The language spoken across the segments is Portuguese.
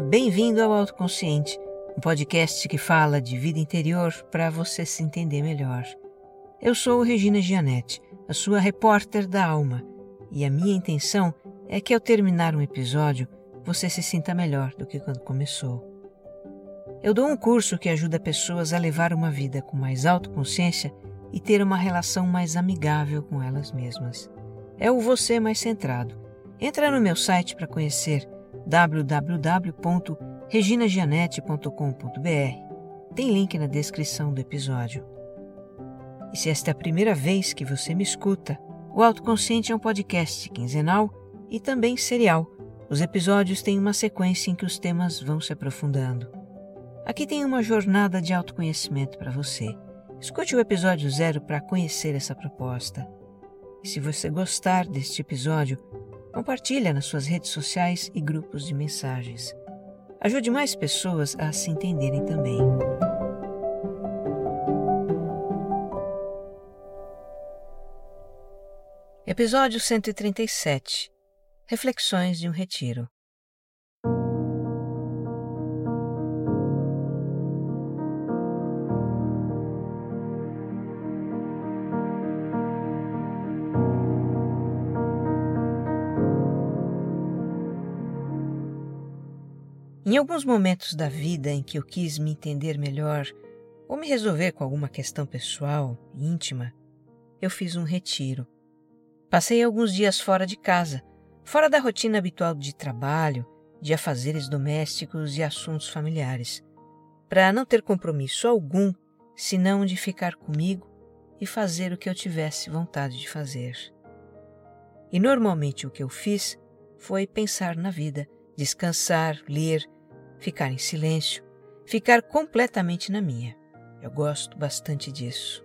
bem-vindo ao Autoconsciente, um podcast que fala de vida interior para você se entender melhor. Eu sou Regina Gianetti, a sua repórter da alma, e a minha intenção é que ao terminar um episódio você se sinta melhor do que quando começou. Eu dou um curso que ajuda pessoas a levar uma vida com mais autoconsciência e ter uma relação mais amigável com elas mesmas. É o Você Mais Centrado. Entra no meu site para conhecer www.reginagianete.com.br. Tem link na descrição do episódio. E se esta é a primeira vez que você me escuta, o Autoconsciente é um podcast quinzenal e também serial. Os episódios têm uma sequência em que os temas vão se aprofundando. Aqui tem uma jornada de autoconhecimento para você. Escute o episódio zero para conhecer essa proposta. E se você gostar deste episódio, compartilha nas suas redes sociais e grupos de mensagens. Ajude mais pessoas a se entenderem também. Episódio 137 Reflexões de um Retiro Em alguns momentos da vida em que eu quis me entender melhor ou me resolver com alguma questão pessoal, íntima, eu fiz um retiro. Passei alguns dias fora de casa, fora da rotina habitual de trabalho, de afazeres domésticos e assuntos familiares, para não ter compromisso algum senão de ficar comigo e fazer o que eu tivesse vontade de fazer. E normalmente o que eu fiz foi pensar na vida, descansar, ler, ficar em silêncio, ficar completamente na minha. Eu gosto bastante disso.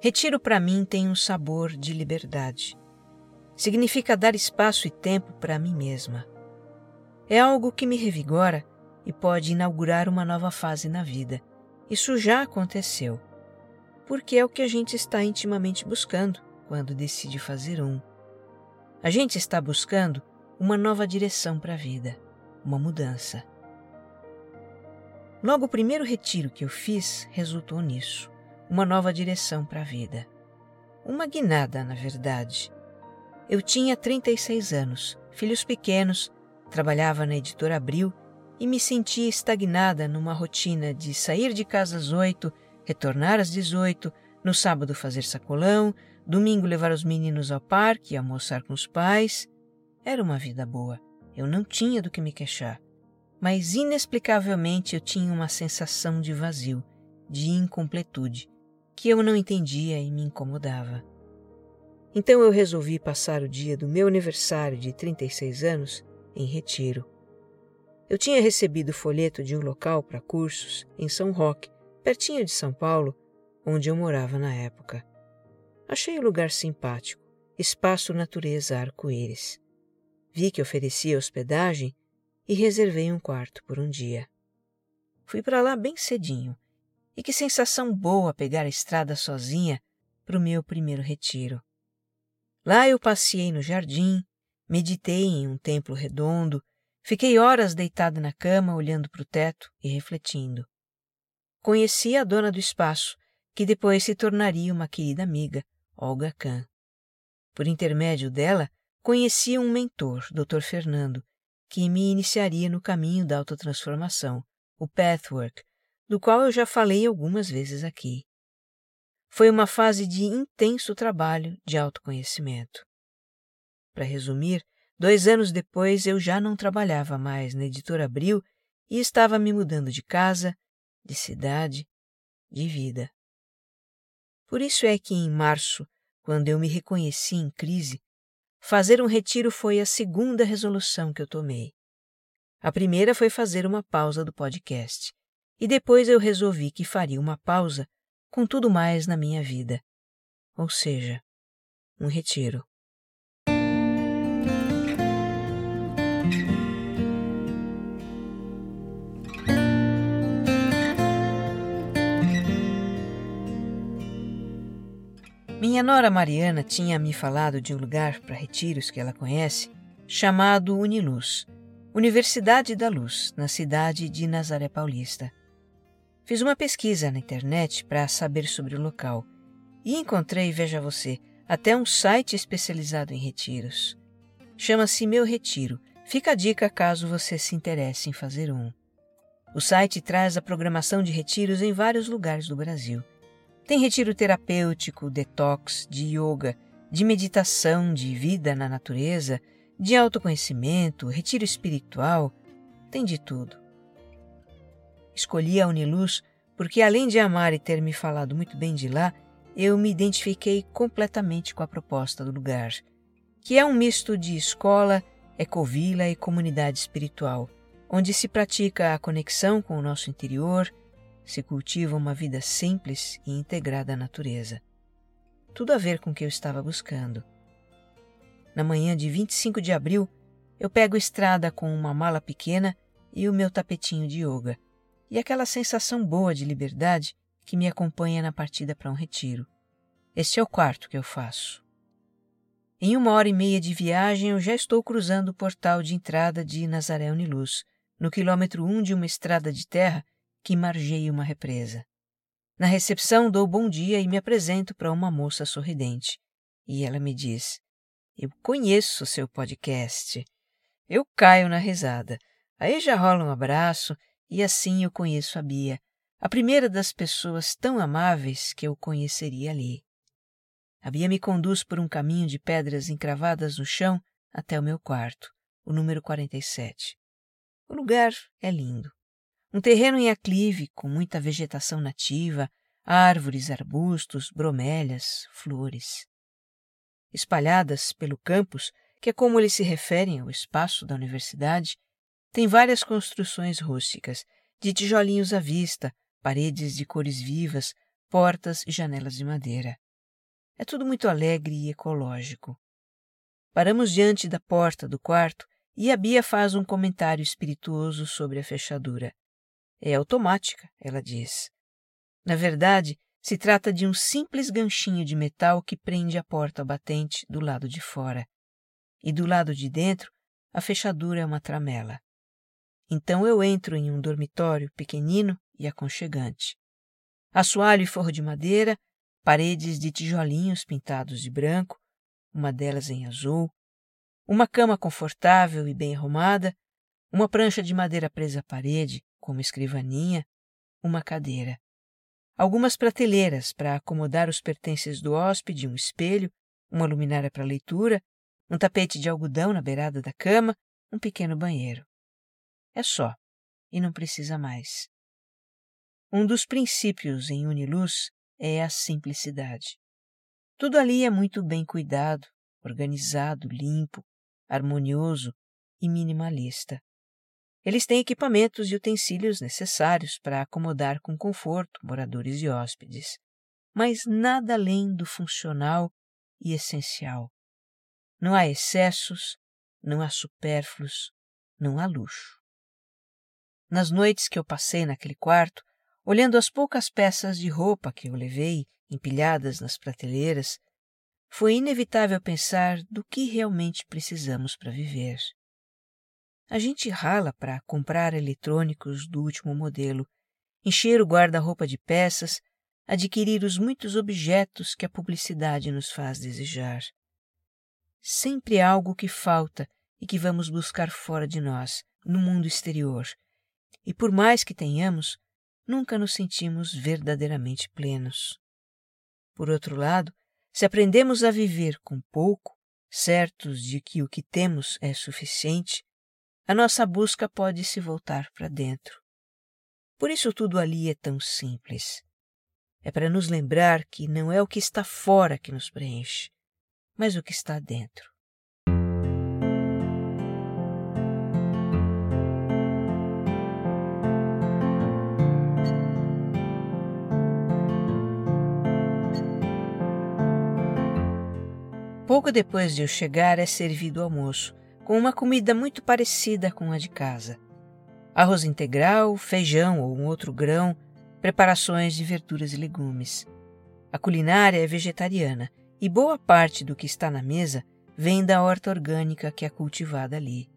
Retiro para mim tem um sabor de liberdade. Significa dar espaço e tempo para mim mesma. É algo que me revigora e pode inaugurar uma nova fase na vida. Isso já aconteceu. Porque é o que a gente está intimamente buscando quando decide fazer um. A gente está buscando uma nova direção para a vida uma mudança. Logo, o primeiro retiro que eu fiz resultou nisso, uma nova direção para a vida. Uma guinada, na verdade. Eu tinha 36 anos, filhos pequenos, trabalhava na editora Abril e me sentia estagnada numa rotina de sair de casa às oito, retornar às 18, no sábado fazer sacolão, domingo levar os meninos ao parque e almoçar com os pais. Era uma vida boa. Eu não tinha do que me queixar, mas inexplicavelmente eu tinha uma sensação de vazio, de incompletude, que eu não entendia e me incomodava. Então eu resolvi passar o dia do meu aniversário de 36 anos em retiro. Eu tinha recebido folheto de um local para cursos em São Roque, pertinho de São Paulo, onde eu morava na época. Achei o lugar simpático, espaço natureza arco-íris. Vi que oferecia hospedagem e reservei um quarto por um dia. Fui para lá bem cedinho, e que sensação boa pegar a estrada sozinha para o meu primeiro retiro. Lá eu passei no jardim, meditei em um templo redondo, fiquei horas deitado na cama olhando para o teto e refletindo. Conheci a dona do espaço, que depois se tornaria uma querida amiga, Olga Kahn. Por intermédio dela, conheci um mentor, Dr. Fernando, que me iniciaria no caminho da autotransformação, o Pathwork, do qual eu já falei algumas vezes aqui. Foi uma fase de intenso trabalho de autoconhecimento. Para resumir, dois anos depois eu já não trabalhava mais na editora Abril e estava me mudando de casa, de cidade, de vida. Por isso é que em março, quando eu me reconheci em crise, Fazer um retiro foi a segunda resolução que eu tomei. A primeira foi fazer uma pausa do podcast. E depois eu resolvi que faria uma pausa com tudo mais na minha vida. Ou seja, um retiro. Minha nora Mariana tinha me falado de um lugar para retiros que ela conhece, chamado Uniluz, Universidade da Luz, na cidade de Nazaré Paulista. Fiz uma pesquisa na internet para saber sobre o local e encontrei, veja você, até um site especializado em retiros. Chama-se Meu Retiro. Fica a dica caso você se interesse em fazer um. O site traz a programação de retiros em vários lugares do Brasil. Tem retiro terapêutico, detox, de yoga, de meditação, de vida na natureza, de autoconhecimento, retiro espiritual, tem de tudo. Escolhi a Uniluz porque, além de amar e ter me falado muito bem de lá, eu me identifiquei completamente com a proposta do lugar, que é um misto de escola, ecovila e comunidade espiritual, onde se pratica a conexão com o nosso interior, se cultiva uma vida simples e integrada à natureza. Tudo a ver com o que eu estava buscando. Na manhã de 25 de abril, eu pego estrada com uma mala pequena e o meu tapetinho de yoga, e aquela sensação boa de liberdade que me acompanha na partida para um retiro. Este é o quarto que eu faço. Em uma hora e meia de viagem, eu já estou cruzando o portal de entrada de Nazaré Uniluz, no quilômetro 1 um de uma estrada de terra que margeia uma represa. Na recepção, dou bom dia e me apresento para uma moça sorridente. E ela me diz: Eu conheço seu podcast. Eu caio na risada. Aí já rola um abraço e assim eu conheço a Bia, a primeira das pessoas tão amáveis que eu conheceria ali. A Bia me conduz por um caminho de pedras encravadas no chão até o meu quarto, o número 47. O lugar é lindo. Um terreno em aclive, com muita vegetação nativa, árvores, arbustos, bromélias, flores. Espalhadas pelo campus, que é como eles se referem ao espaço da universidade, tem várias construções rústicas, de tijolinhos à vista, paredes de cores vivas, portas e janelas de madeira. É tudo muito alegre e ecológico. Paramos diante da porta do quarto e a Bia faz um comentário espirituoso sobre a fechadura. É automática, ela diz. Na verdade, se trata de um simples ganchinho de metal que prende a porta batente do lado de fora. E do lado de dentro, a fechadura é uma tramela. Então eu entro em um dormitório pequenino e aconchegante. Assoalho e forro de madeira, paredes de tijolinhos pintados de branco, uma delas em azul, uma cama confortável e bem arrumada, uma prancha de madeira presa à parede, como escrivaninha, uma cadeira. Algumas prateleiras para acomodar os pertences do hóspede, um espelho, uma luminária para leitura, um tapete de algodão na beirada da cama, um pequeno banheiro. É só, e não precisa mais. Um dos princípios em Uniluz é a simplicidade. Tudo ali é muito bem cuidado, organizado, limpo, harmonioso e minimalista. Eles têm equipamentos e utensílios necessários para acomodar com conforto moradores e hóspedes, mas nada além do funcional e essencial. Não há excessos, não há supérfluos, não há luxo. Nas noites que eu passei naquele quarto, olhando as poucas peças de roupa que eu levei empilhadas nas prateleiras, foi inevitável pensar do que realmente precisamos para viver. A gente rala para comprar eletrônicos do último modelo, encher o guarda-roupa de peças, adquirir os muitos objetos que a publicidade nos faz desejar. Sempre há algo que falta e que vamos buscar fora de nós, no mundo exterior. E por mais que tenhamos, nunca nos sentimos verdadeiramente plenos. Por outro lado, se aprendemos a viver com pouco, certos de que o que temos é suficiente, a nossa busca pode se voltar para dentro. Por isso tudo ali é tão simples. É para nos lembrar que não é o que está fora que nos preenche, mas o que está dentro. Pouco depois de eu chegar é servido o almoço, com uma comida muito parecida com a de casa. Arroz integral, feijão ou um outro grão, preparações de verduras e legumes. A culinária é vegetariana e boa parte do que está na mesa vem da horta orgânica que é cultivada ali.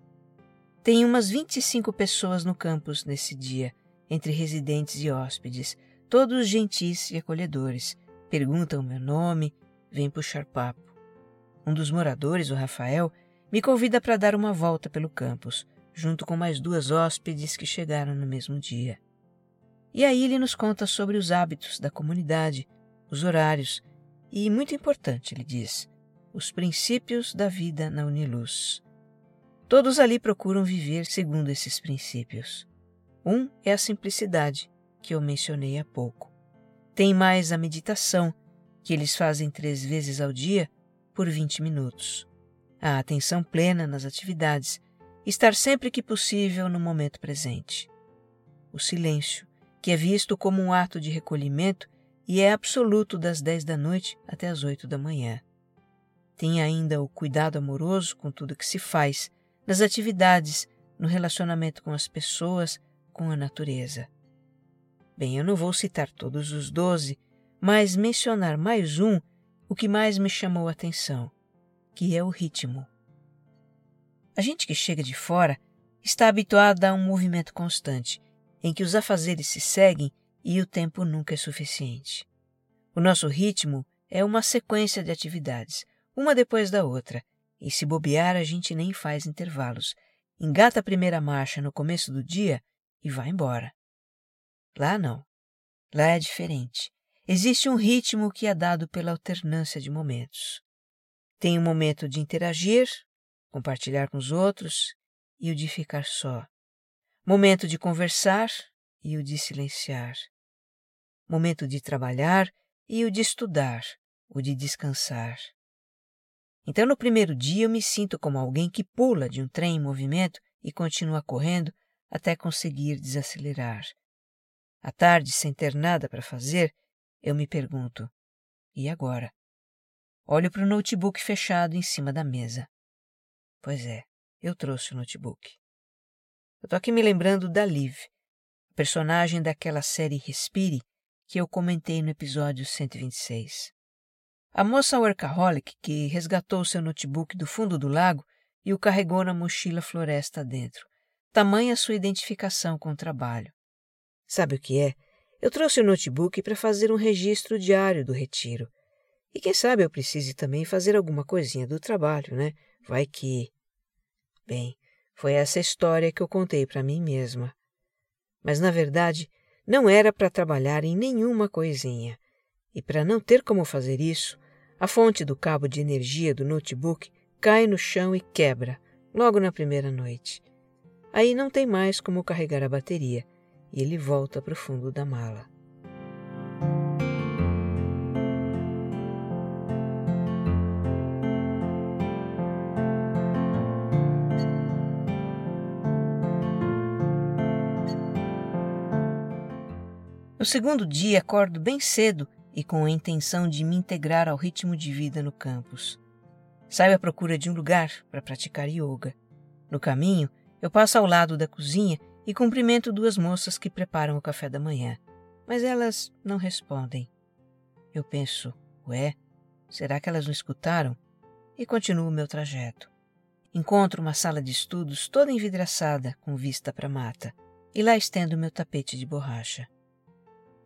Tem umas 25 pessoas no campus nesse dia, entre residentes e hóspedes, todos gentis e acolhedores. Perguntam meu nome, vêm puxar papo. Um dos moradores, o Rafael, me convida para dar uma volta pelo campus, junto com mais duas hóspedes que chegaram no mesmo dia. E aí ele nos conta sobre os hábitos da comunidade, os horários e, muito importante, ele diz, os princípios da vida na Uniluz. Todos ali procuram viver segundo esses princípios. Um é a simplicidade, que eu mencionei há pouco. Tem mais a meditação, que eles fazem três vezes ao dia por 20 minutos. A atenção plena nas atividades, estar sempre que possível no momento presente. O silêncio, que é visto como um ato de recolhimento e é absoluto das 10 da noite até as 8 da manhã. Tem ainda o cuidado amoroso com tudo que se faz, nas atividades, no relacionamento com as pessoas, com a natureza. Bem, eu não vou citar todos os doze, mas mencionar mais um, o que mais me chamou a atenção, que é o ritmo. A gente que chega de fora está habituado a um movimento constante, em que os afazeres se seguem e o tempo nunca é suficiente. O nosso ritmo é uma sequência de atividades, uma depois da outra, e se bobear, a gente nem faz intervalos. Engata a primeira marcha no começo do dia e vai embora. Lá não. Lá é diferente. Existe um ritmo que é dado pela alternância de momentos. Tem o um momento de interagir, compartilhar com os outros e o de ficar só. Momento de conversar e o de silenciar. Momento de trabalhar e o de estudar, o de descansar. Então, no primeiro dia, eu me sinto como alguém que pula de um trem em movimento e continua correndo até conseguir desacelerar. À tarde, sem ter nada para fazer, eu me pergunto: e agora? Olho para o notebook fechado em cima da mesa. Pois é, eu trouxe o notebook. Eu tô aqui me lembrando da Liv, personagem daquela série Respire que eu comentei no episódio 126. A moça workaholic que resgatou seu notebook do fundo do lago e o carregou na mochila floresta dentro. Tamanha sua identificação com o trabalho. Sabe o que é? Eu trouxe o notebook para fazer um registro diário do retiro. E quem sabe eu precise também fazer alguma coisinha do trabalho, né? Vai que. Bem, foi essa história que eu contei para mim mesma. Mas na verdade, não era para trabalhar em nenhuma coisinha. E para não ter como fazer isso, a fonte do cabo de energia do notebook cai no chão e quebra, logo na primeira noite. Aí não tem mais como carregar a bateria e ele volta para o fundo da mala. Segundo dia, acordo bem cedo e com a intenção de me integrar ao ritmo de vida no campus. Saio à procura de um lugar para praticar yoga. No caminho, eu passo ao lado da cozinha e cumprimento duas moças que preparam o café da manhã, mas elas não respondem. Eu penso, ué, será que elas não escutaram? E continuo meu trajeto. Encontro uma sala de estudos toda envidraçada, com vista para a mata, e lá estendo meu tapete de borracha.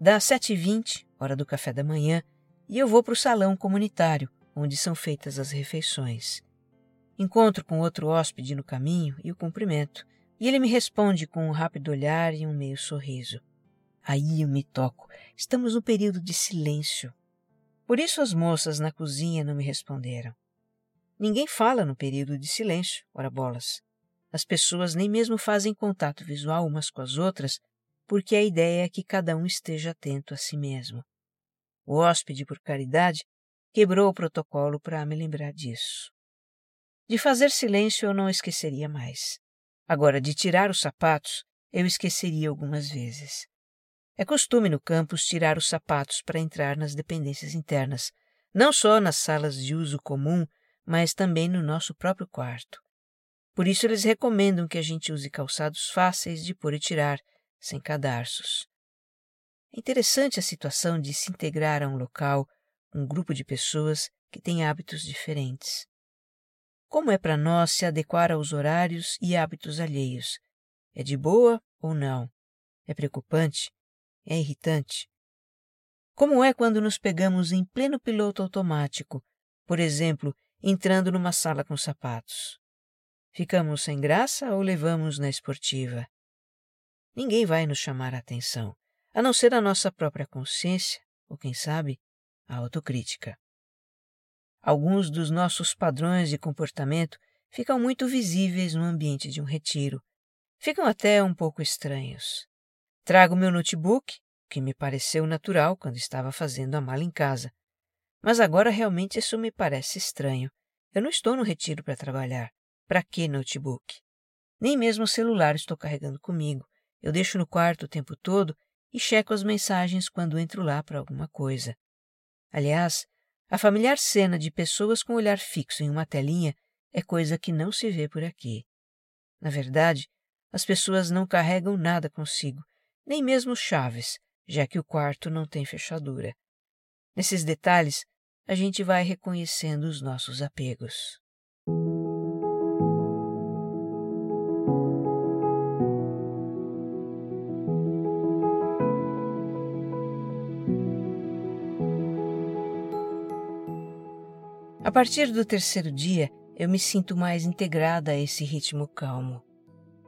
Dá sete e vinte, hora do café da manhã, e eu vou para o salão comunitário, onde são feitas as refeições. Encontro com outro hóspede no caminho e o cumprimento, e ele me responde com um rápido olhar e um meio sorriso. Aí eu me toco. Estamos no período de silêncio. Por isso as moças na cozinha não me responderam. Ninguém fala no período de silêncio, ora bolas. As pessoas nem mesmo fazem contato visual umas com as outras porque a ideia é que cada um esteja atento a si mesmo. O hóspede, por caridade, quebrou o protocolo para me lembrar disso. De fazer silêncio eu não esqueceria mais. Agora, de tirar os sapatos, eu esqueceria algumas vezes. É costume no campus tirar os sapatos para entrar nas dependências internas, não só nas salas de uso comum, mas também no nosso próprio quarto. Por isso, eles recomendam que a gente use calçados fáceis de pôr e tirar, sem cadarços. É interessante a situação de se integrar a um local, um grupo de pessoas que têm hábitos diferentes. Como é para nós se adequar aos horários e hábitos alheios? É de boa ou não? É preocupante? É irritante? Como é quando nos pegamos em pleno piloto automático, por exemplo, entrando numa sala com sapatos? Ficamos sem graça ou levamos na esportiva? Ninguém vai nos chamar a atenção, a não ser a nossa própria consciência, ou quem sabe, a autocrítica. Alguns dos nossos padrões de comportamento ficam muito visíveis no ambiente de um retiro. Ficam até um pouco estranhos. Trago meu notebook, que me pareceu natural quando estava fazendo a mala em casa. Mas agora realmente isso me parece estranho. Eu não estou no retiro para trabalhar. Para que notebook? Nem mesmo o celular estou carregando comigo. Eu deixo no quarto o tempo todo e checo as mensagens quando entro lá para alguma coisa. Aliás, a familiar cena de pessoas com olhar fixo em uma telinha é coisa que não se vê por aqui. Na verdade, as pessoas não carregam nada consigo, nem mesmo chaves, já que o quarto não tem fechadura. Nesses detalhes, a gente vai reconhecendo os nossos apegos. A partir do terceiro dia, eu me sinto mais integrada a esse ritmo calmo.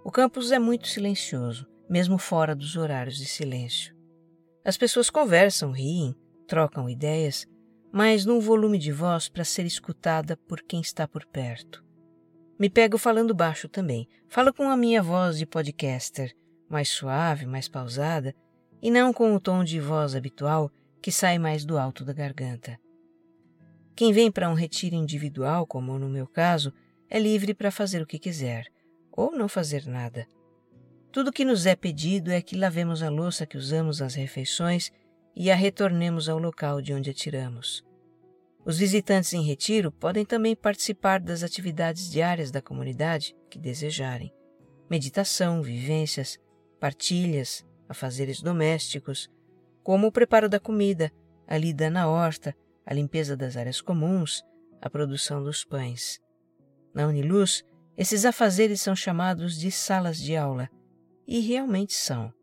O campus é muito silencioso, mesmo fora dos horários de silêncio. As pessoas conversam, riem, trocam ideias, mas num volume de voz para ser escutada por quem está por perto. Me pego falando baixo também. Falo com a minha voz de podcaster, mais suave, mais pausada, e não com o tom de voz habitual que sai mais do alto da garganta. Quem vem para um retiro individual, como no meu caso, é livre para fazer o que quiser, ou não fazer nada. Tudo que nos é pedido é que lavemos a louça que usamos nas refeições e a retornemos ao local de onde a tiramos. Os visitantes em retiro podem também participar das atividades diárias da comunidade que desejarem. Meditação, vivências, partilhas, afazeres domésticos, como o preparo da comida, a lida na horta, a limpeza das áreas comuns, a produção dos pães. Na Uniluz, esses afazeres são chamados de salas de aula, e realmente são.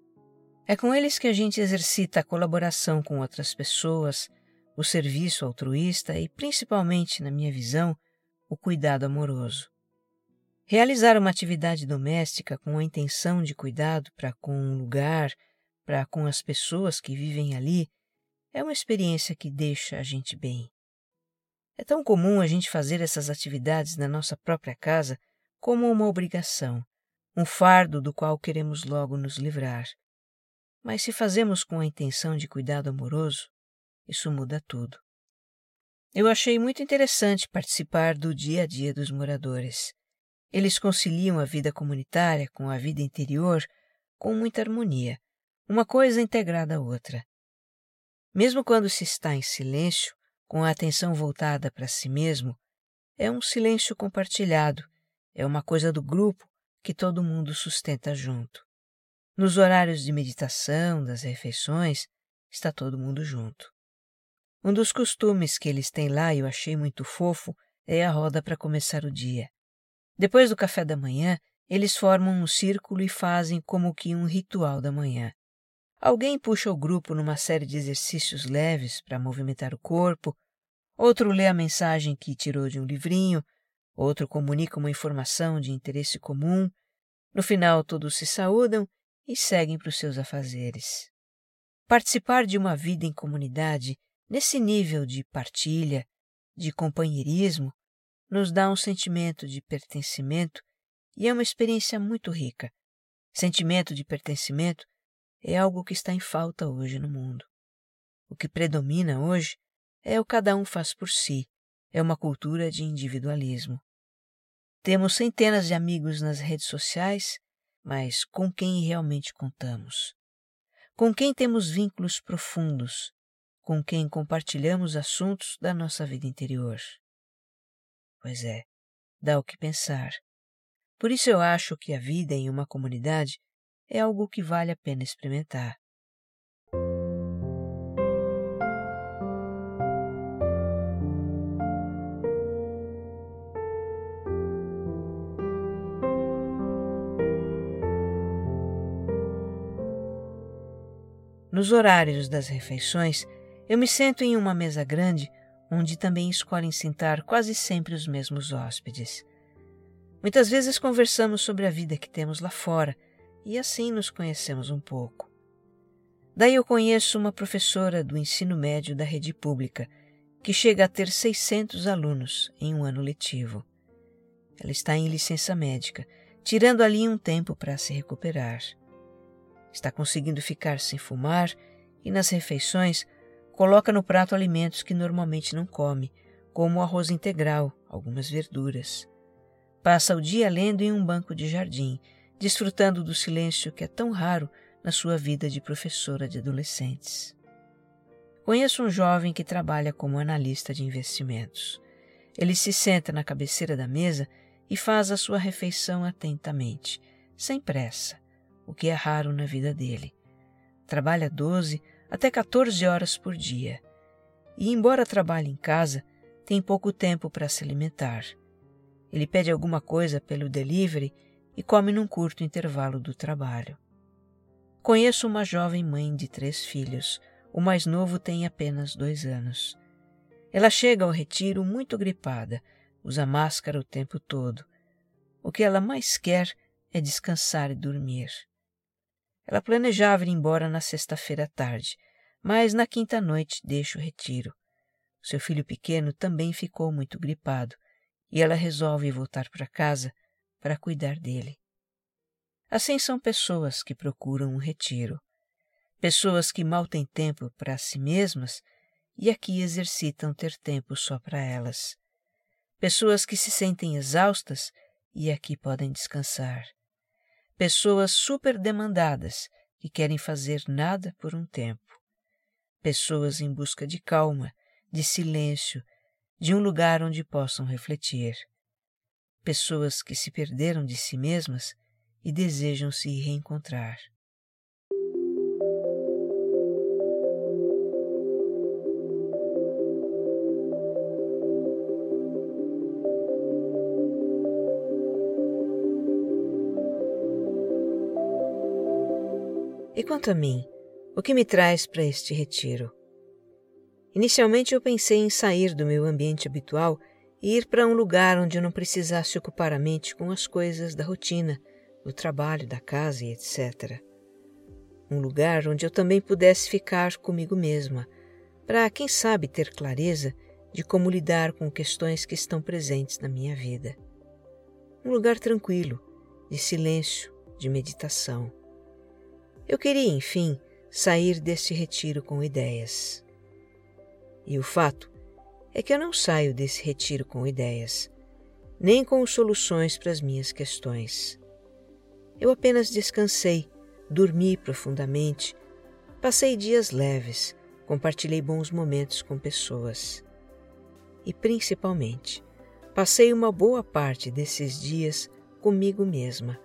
É com eles que a gente exercita a colaboração com outras pessoas, o serviço altruísta e, principalmente, na minha visão, o cuidado amoroso. Realizar uma atividade doméstica com a intenção de cuidado para com um lugar, para com as pessoas que vivem ali, é uma experiência que deixa a gente bem. É tão comum a gente fazer essas atividades na nossa própria casa como uma obrigação, um fardo do qual queremos logo nos livrar. Mas se fazemos com a intenção de cuidado amoroso, isso muda tudo. Eu achei muito interessante participar do dia a dia dos moradores. Eles conciliam a vida comunitária com a vida interior com muita harmonia, uma coisa integrada à outra. Mesmo quando se está em silêncio, com a atenção voltada para si mesmo, é um silêncio compartilhado, é uma coisa do grupo que todo mundo sustenta junto. Nos horários de meditação, das refeições, está todo mundo junto. Um dos costumes que eles têm lá e eu achei muito fofo é a roda para começar o dia. Depois do café da manhã, eles formam um círculo e fazem como que um ritual da manhã. Alguém puxa o grupo numa série de exercícios leves para movimentar o corpo, outro lê a mensagem que tirou de um livrinho, outro comunica uma informação de interesse comum. No final, todos se saúdam e seguem para os seus afazeres. Participar de uma vida em comunidade, nesse nível de partilha, de companheirismo, nos dá um sentimento de pertencimento e é uma experiência muito rica. Sentimento de pertencimento é algo que está em falta hoje no mundo. O que predomina hoje é o cada um faz por si, é uma cultura de individualismo. Temos centenas de amigos nas redes sociais, mas com quem realmente contamos? Com quem temos vínculos profundos? Com quem compartilhamos assuntos da nossa vida interior? Pois é, dá o que pensar. Por isso eu acho que a vida em uma comunidade é algo que vale a pena experimentar. Nos horários das refeições, eu me sento em uma mesa grande, onde também escolhem sentar quase sempre os mesmos hóspedes. Muitas vezes conversamos sobre a vida que temos lá fora e assim nos conhecemos um pouco. Daí eu conheço uma professora do ensino médio da rede pública, que chega a ter 600 alunos em um ano letivo. Ela está em licença médica, tirando ali um tempo para se recuperar. Está conseguindo ficar sem fumar e nas refeições coloca no prato alimentos que normalmente não come, como arroz integral, algumas verduras. Passa o dia lendo em um banco de jardim, desfrutando do silêncio que é tão raro na sua vida de professora de adolescentes. Conheço um jovem que trabalha como analista de investimentos. Ele se senta na cabeceira da mesa e faz a sua refeição atentamente, sem pressa, o que é raro na vida dele. Trabalha 12 até 14 horas por dia. E, embora trabalhe em casa, tem pouco tempo para se alimentar. Ele pede alguma coisa pelo delivery e come num curto intervalo do trabalho. Conheço uma jovem mãe de três filhos. O mais novo tem apenas dois anos. Ela chega ao retiro muito gripada, usa máscara o tempo todo. O que ela mais quer é descansar e dormir. Ela planejava ir embora na sexta-feira à tarde, mas na quinta noite deixa o retiro. Seu filho pequeno também ficou muito gripado e ela resolve voltar para casa para cuidar dele. Assim são pessoas que procuram um retiro, pessoas que mal têm tempo para si mesmas e aqui exercitam ter tempo só para elas, pessoas que se sentem exaustas e aqui podem descansar pessoas super demandadas que querem fazer nada por um tempo, pessoas em busca de calma, de silêncio, de um lugar onde possam refletir, pessoas que se perderam de si mesmas e desejam se reencontrar. E quanto a mim, o que me traz para este retiro? Inicialmente eu pensei em sair do meu ambiente habitual ir para um lugar onde não precisasse ocupar a mente com as coisas da rotina, do trabalho, da casa e etc. Um lugar onde eu também pudesse ficar comigo mesma, para, quem sabe, ter clareza de como lidar com questões que estão presentes na minha vida. Um lugar tranquilo, de silêncio, de meditação. Eu queria, enfim, sair deste retiro com ideias. E o fato é que eu não saio desse retiro com ideias, nem com soluções para as minhas questões. Eu apenas descansei, dormi profundamente, passei dias leves, compartilhei bons momentos com pessoas. E principalmente, passei uma boa parte desses dias comigo mesma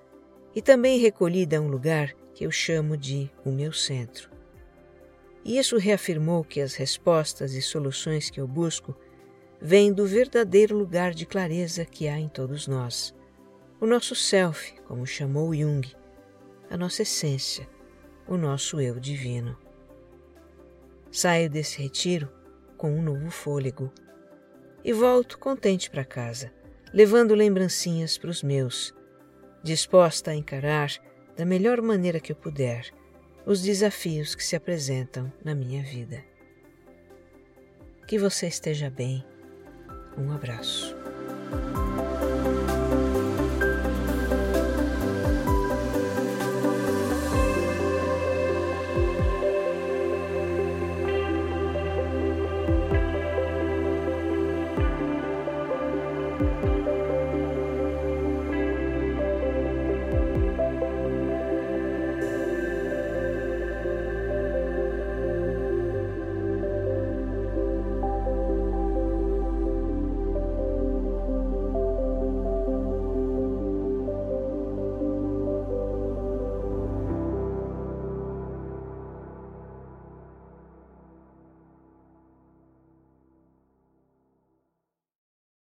e também recolhida a um lugar que eu chamo de o meu centro. E isso reafirmou que as respostas e soluções que eu busco vêm do verdadeiro lugar de clareza que há em todos nós. O nosso self, como chamou Jung, a nossa essência, o nosso eu divino. Saio desse retiro com um novo fôlego e volto contente para casa, levando lembrancinhas para os meus, disposta a encarar da melhor maneira que eu puder os desafios que se apresentam na minha vida. Que você esteja bem. Um abraço.